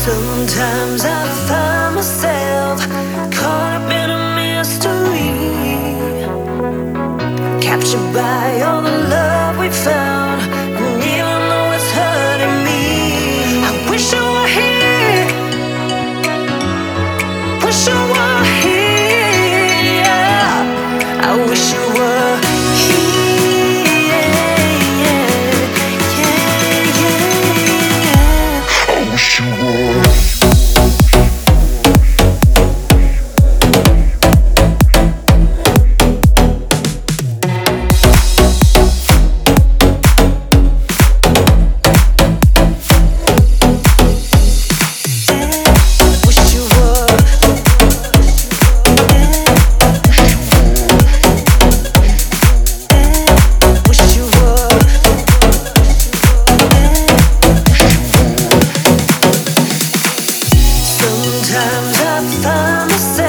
Sometimes I find myself caught up in a mystery, captured by all the Sometimes I find myself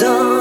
don't